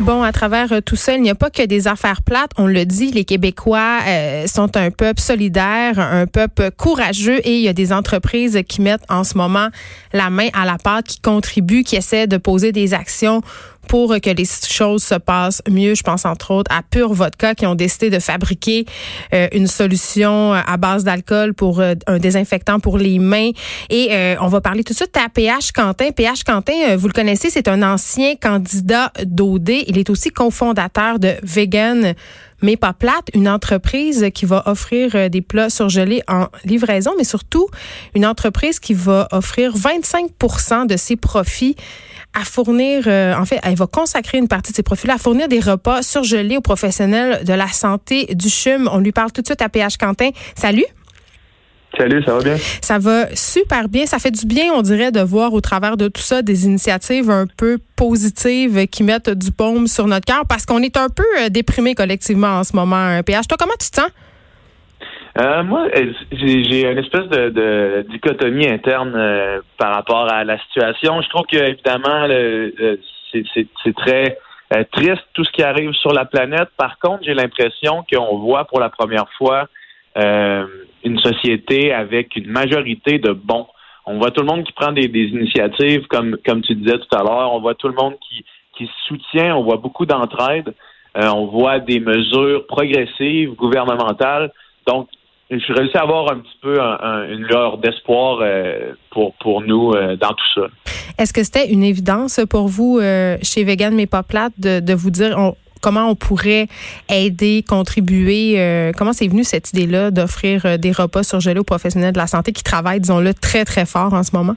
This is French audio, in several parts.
Bon, à travers euh, tout ça, il n'y a pas que des affaires plates. On le dit, les Québécois euh, sont un peuple solidaire, un peuple courageux et il y a des entreprises qui mettent en ce moment la main à la pâte, qui contribuent, qui essaient de poser des actions pour que les choses se passent mieux. Je pense entre autres à Pure Vodka qui ont décidé de fabriquer euh, une solution à base d'alcool pour euh, un désinfectant pour les mains. Et euh, on va parler tout de suite à PH Quentin. PH Quentin, vous le connaissez, c'est un ancien candidat d'OD. Il est aussi cofondateur de Vegan mais pas plate, une entreprise qui va offrir des plats surgelés en livraison, mais surtout une entreprise qui va offrir 25% de ses profits à fournir, euh, en fait, elle va consacrer une partie de ses profils à fournir des repas surgelés aux professionnels de la santé du CHUM. On lui parle tout de suite à PH Quentin. Salut. Salut, ça va bien? Ça va super bien. Ça fait du bien, on dirait, de voir au travers de tout ça des initiatives un peu positives qui mettent du paume sur notre cœur parce qu'on est un peu euh, déprimé collectivement en ce moment. PH, toi, comment tu te sens? Euh, moi, j'ai une espèce de, dichotomie interne euh, par rapport à la situation. Je trouve que évidemment, c'est très euh, triste tout ce qui arrive sur la planète. Par contre, j'ai l'impression qu'on voit pour la première fois une société avec une majorité de bons. On voit tout le monde qui prend des, initiatives, comme comme tu disais tout à l'heure. On voit tout le monde qui qui soutient. On voit beaucoup d'entraide. on voit des mesures progressives gouvernementales. Donc, je réussis à avoir un petit peu une lueur d'espoir euh, pour, pour nous euh, dans tout ça. Est-ce que c'était une évidence pour vous euh, chez Vegan mais pas plate de, de vous dire comment on pourrait aider, contribuer? comment c'est venu cette idée-là d'offrir des repas surgelés aux professionnels de la santé qui travaillent, disons-le, très, très fort en ce moment?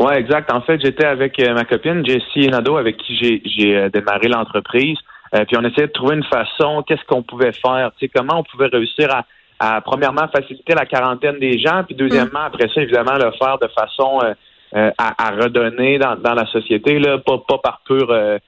Oui, exact. En fait, j'étais avec ma copine Jessie Nado, avec qui j'ai démarré l'entreprise. puis on essayait de trouver une façon, qu'est-ce qu'on pouvait faire, comment on pouvait réussir à premièrement faciliter la quarantaine des gens, puis deuxièmement, après ça, évidemment, le faire de façon euh, euh, à, redonner dans, la société, là, pas, pas par euh,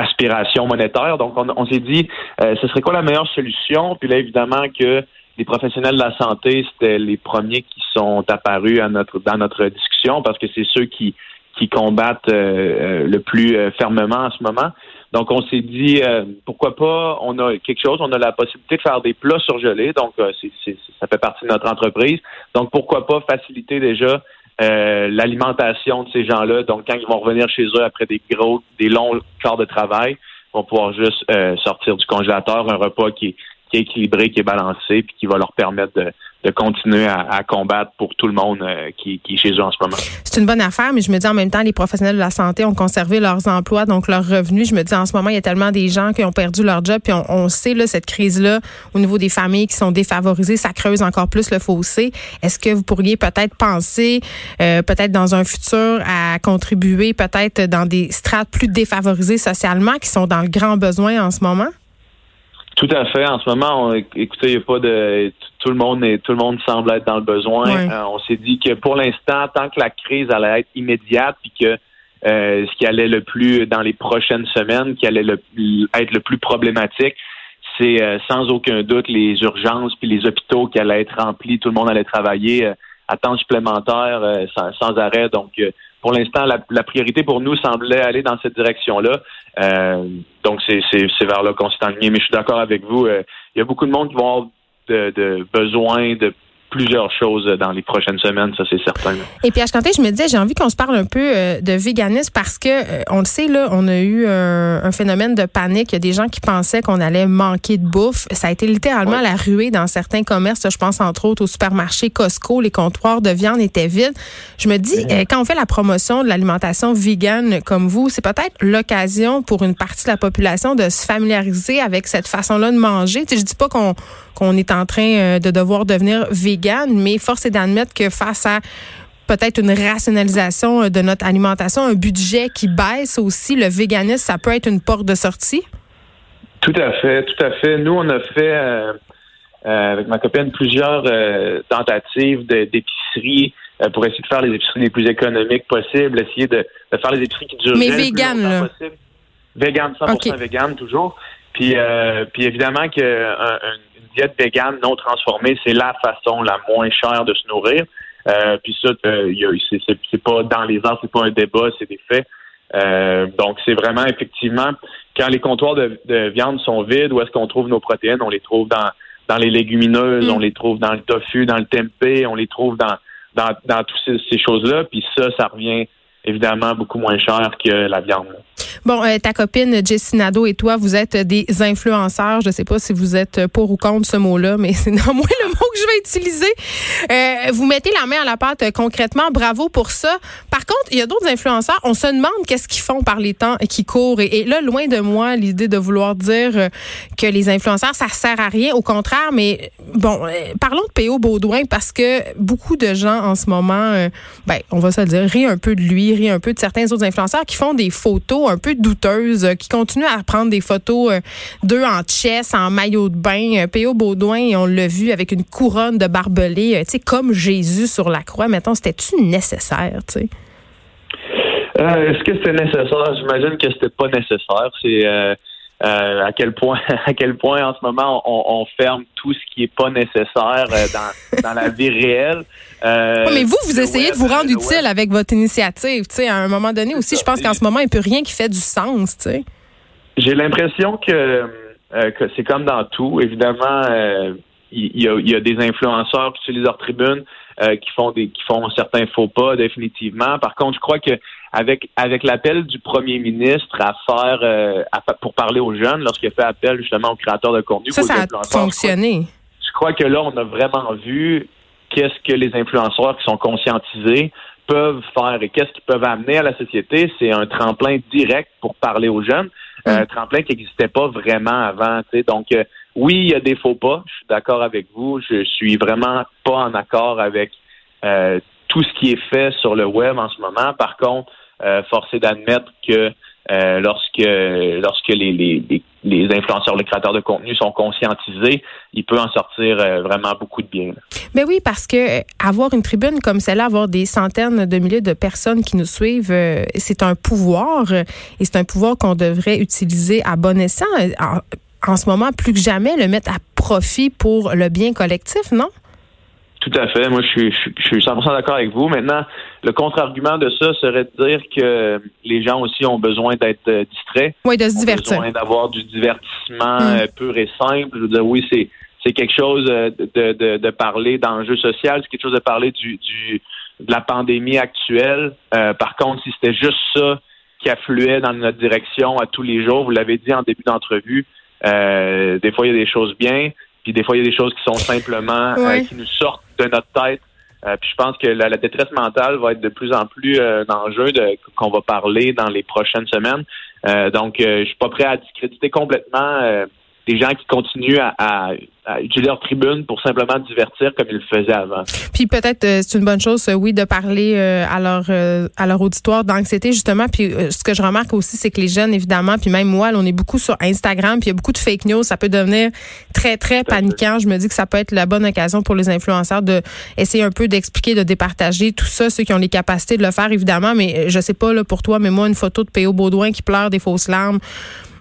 aspiration monétaire. Donc, on, s'est dit, ce serait quoi la meilleure solution? Puis là, évidemment, que les professionnels de la santé, c'était les premiers qui sont apparus à notre, dans notre discussion parce que c'est ceux qui, qui combattent le plus fermement en ce moment. Donc, on s'est dit, euh, pourquoi pas, on a quelque chose, on a la possibilité de faire des plats surgelés, donc euh, ça fait partie de notre entreprise. Donc, pourquoi pas faciliter déjà euh, l'alimentation de ces gens-là. Donc, quand ils vont revenir chez eux après des gros, des longs quarts de travail, ils vont pouvoir juste sortir du congélateur un repas qui est, qui est équilibré, qui est balancé, puis qui va leur permettre de, de continuer à, combattre pour tout le monde euh, qui, qui, est chez eux en ce moment. C'est une bonne affaire, mais je me dis en même temps, les professionnels de la santé ont conservé leurs emplois, donc leurs revenus. Je me dis en ce moment, il y a tellement des gens qui ont perdu leur job, puis on, sait là cette crise-là au niveau des familles qui sont défavorisées, ça creuse encore plus le fossé. Est-ce que vous pourriez peut-être penser, euh, peut-être dans un futur, à contribuer peut-être dans des strates plus défavorisées socialement qui sont dans le grand besoin en ce moment? Tout à fait. En ce moment, écoutez, il n'y a pas de tout le monde est, tout le monde semble être dans le besoin. Euh, on s'est dit que pour l'instant, tant que la crise allait être immédiate, puis que euh, ce qui allait le plus dans les prochaines semaines, qui allait le, être le plus problématique, c'est euh, sans aucun doute les urgences puis les hôpitaux qui allaient être remplis, tout le monde allait travailler à temps supplémentaire sans, sans, arrêt. Donc pour l'instant, la, priorité pour nous semblait aller dans cette direction-là. Euh, donc, c'est vers là qu'on s'est enligné. Mais je suis d'accord avec vous. Euh, il y a beaucoup de monde qui vont avoir de, de besoin de plusieurs choses dans les prochaines semaines, ça c'est certain. Et puis à Quentin, je me disais, j'ai envie qu'on se parle un peu euh, de véganisme parce que euh, on le sait là, on a eu un, phénomène de panique. Il y a des gens qui pensaient qu'on allait manquer de bouffe. Ça a été littéralement la ruée dans certains commerces. Je pense entre autres au supermarché Costco, les comptoirs de viande étaient vides. Je me dis, euh, quand on fait la promotion de l'alimentation végane comme vous, c'est peut-être l'occasion pour une partie de la population de se familiariser avec cette façon-là de manger. Tu sais, je dis pas qu'on qu'on est en train de devoir devenir vegan mais force est d'admettre que face à peut-être une rationalisation euh, de notre alimentation, un budget qui baisse aussi, le véganisme, ça peut être une porte de sortie? Tout à fait, tout à fait. Nous, on a fait euh, euh, avec ma copine plusieurs tentatives d'épicerie pour essayer de faire les épiceries les plus économiques possibles, essayer de, faire les épiceries qui durent Mais vegan, là. possible. Vegan, 100% vegan toujours. Puis, puis évidemment que diète végane non transformée, c'est la façon la moins chère de se nourrir. Euh, puis ça, c'est pas dans les arts, c'est pas un débat, c'est des faits. donc, c'est vraiment effectivement quand les comptoirs de, viande sont vides, où est-ce qu'on trouve nos protéines? On les trouve dans, dans les légumineuses, mm. on les trouve dans le tofu, dans le tempeh, on les trouve dans, dans, dans toutes ces, choses-là. Puis ça, ça revient évidemment beaucoup moins cher que la viande. Bon, euh, ta copine Jessie Nadeau et toi, vous êtes des influenceurs. Je ne sais pas si vous êtes pour ou contre ce mot-là, mais c'est néanmoins le mot que je vais utiliser. Euh, vous mettez la main à la pâte euh, concrètement. Bravo pour ça. Par contre, il y a d'autres influenceurs. On se demande qu'est-ce qu'ils font par les temps qui courent. Et, là, loin de moi, l'idée de vouloir dire que les influenceurs, ça sert à rien. Au contraire, mais bon, parlons de P.O. Baudouin parce que beaucoup de gens en ce moment, ben, on va se le dire, rient un peu de lui, rient un peu de certains autres influenceurs qui font des photos un peu douteuses, euh, qui continuent à prendre des photos euh, d'eux en chess, en maillot de bain. Euh, P.O. Baudouin, on l'a vu avec une couronne de barbelé, tu sais, comme Jésus sur la croix. Mettons, c'était-tu nécessaire, tu sais? Est-ce que c'était nécessaire? J'imagine que c'était pas nécessaire. C'est à quel point à quel point en ce moment on, ferme tout ce qui est pas nécessaire dans, dans la vie réelle. mais vous, vous essayez de vous rendre utile avec votre initiative. Tu sais, à un moment donné aussi, je pense qu'en ce moment, il n'y a plus rien qui fait du sens. Tu sais. J'ai l'impression que, que c'est comme dans tout. Évidemment, il y, a, y, a, des influenceurs qui utilisent leur tribune qui font des qui font certains faux pas définitivement. Par contre, je crois que avec avec l'appel du premier ministre à faire euh, pour parler aux jeunes lorsqu'il a fait appel justement aux créateurs de contenu. Ça, ça a fonctionné. Je crois, que là, on a vraiment vu qu'est-ce que les influenceurs qui sont conscientisés peuvent faire et qu'est-ce qu'ils peuvent amener à la société. C'est un tremplin direct pour parler aux jeunes, mm. un tremplin qui n'existait pas vraiment avant. Donc, euh, oui, il y a des faux pas. Je suis d'accord avec vous. Je suis vraiment pas en accord avec euh, tout ce qui est fait sur le web en ce moment. Par contre, euh, forcé d'admettre que euh, lorsque lorsque les, les, les, influenceurs, les créateurs de contenu sont conscientisés, il peut en sortir euh, vraiment beaucoup de bien. Mais ben oui, parce que avoir une tribune comme celle-là, avoir des centaines de milliers de personnes qui nous suivent, c'est un pouvoir et c'est un pouvoir qu'on devrait utiliser à bon escient. En, en ce moment, plus que jamais, le mettre à profit pour le bien collectif, non? Tout à fait. Moi, je suis, je, suis 100% d'accord avec vous. Maintenant, le contre-argument de ça serait de dire que les gens aussi ont besoin d'être euh, distraits. Oui, de se divertir. Ont besoin d'avoir du divertissement mm. euh, pur et simple. Je veux dire, oui, c'est c'est quelque chose euh, de, de, de parler d'enjeux social, c'est quelque chose de parler du, du de la pandémie actuelle. par contre, si c'était juste ça qui affluait dans notre direction à tous les jours, vous l'avez dit en début d'entrevue, des fois il y a des choses bien, puis des fois il y a des choses qui sont simplement qui nous sortent de notre tête. Euh, puis je pense que la, détresse mentale va être de plus en plus euh, un enjeu qu'on va parler dans les prochaines semaines. Euh, donc, je suis pas prêt à discréditer complètement des gens qui continuent à, utiliser leur tribune pour simplement divertir comme ils le faisaient avant. Puis peut-être euh, c'est une bonne chose, euh, oui, de parler euh, à leur à leur auditoire d'anxiété justement. Puis ce que je remarque aussi, c'est que les jeunes, évidemment, puis même moi, on est beaucoup sur Instagram, puis il y a beaucoup de fake news. Ça peut devenir très très paniquant. Je me dis que ça peut être la bonne occasion pour les influenceurs de essayer un peu d'expliquer, de départager tout ça, ceux qui ont les capacités de le faire, évidemment. Mais je sais pas là pour toi, mais moi une photo de P.O. Baudouin qui pleure des fausses larmes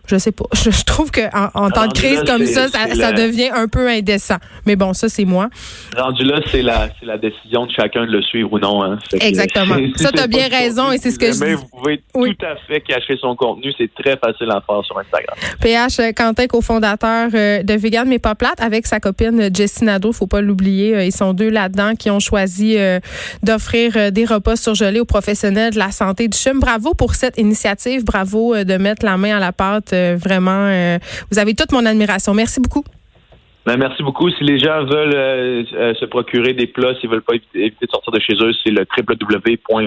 je sais pas. Je, trouve que en, temps de crise comme ça, ça, devient un peu indécent. Mais bon, ça c'est moi. Rendu là, c'est la, la décision de chacun de le suivre ou non. Hein. Exactement. ça, tu as bien raison et c'est ce que je dis. vous pouvez tout à fait cacher son contenu. C'est très facile à faire sur Instagram. PH euh, Quentin, cofondateur euh, de Vegan mais pas plate, avec sa copine Jessie Nadeau, faut pas l'oublier. Euh, ils sont deux là-dedans qui ont choisi d'offrir des repas surgelés aux professionnels de la santé du CHUM. Bravo pour cette initiative. Bravo de mettre la main à la pâte euh, vraiment, euh, vous avez toute mon admiration. Merci beaucoup. Ben, merci beaucoup. Si les gens veulent euh, se procurer des plats, s'ils veulent pas éviter, de sortir de chez eux, c'est le www.vmpp.ca.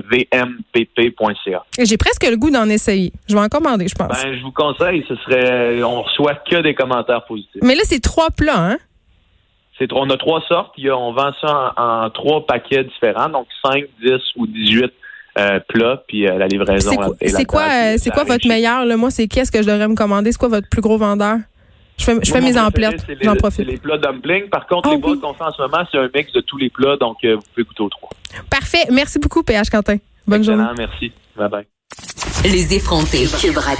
J'ai presque le goût d'en essayer. Je vais en commander, je pense. Ben, je vous conseille. Ce serait, on reçoit que des commentaires positifs. Mais là, c'est trois plats, hein? C'est, on a trois sortes. on vend ça en, trois paquets différents, donc 5, 10 ou 18 euh, plat, puis euh, la livraison. C'est quoi, c'est quoi, euh, votre meilleur? Là? Moi, c'est qu'est-ce que je devrais me commander? C'est quoi votre plus gros vendeur? Je fais, je fais mes emplettes. J'en profite. les plats dumplings. Par contre, les ah boîtes qu'on fait en ce moment, c'est un mix de tous les plats, donc vous pouvez goûter aux trois. Parfait. Merci beaucoup, PH Quentin. Bonne Excellent, journée. Merci. Bye bye. Les effrontés.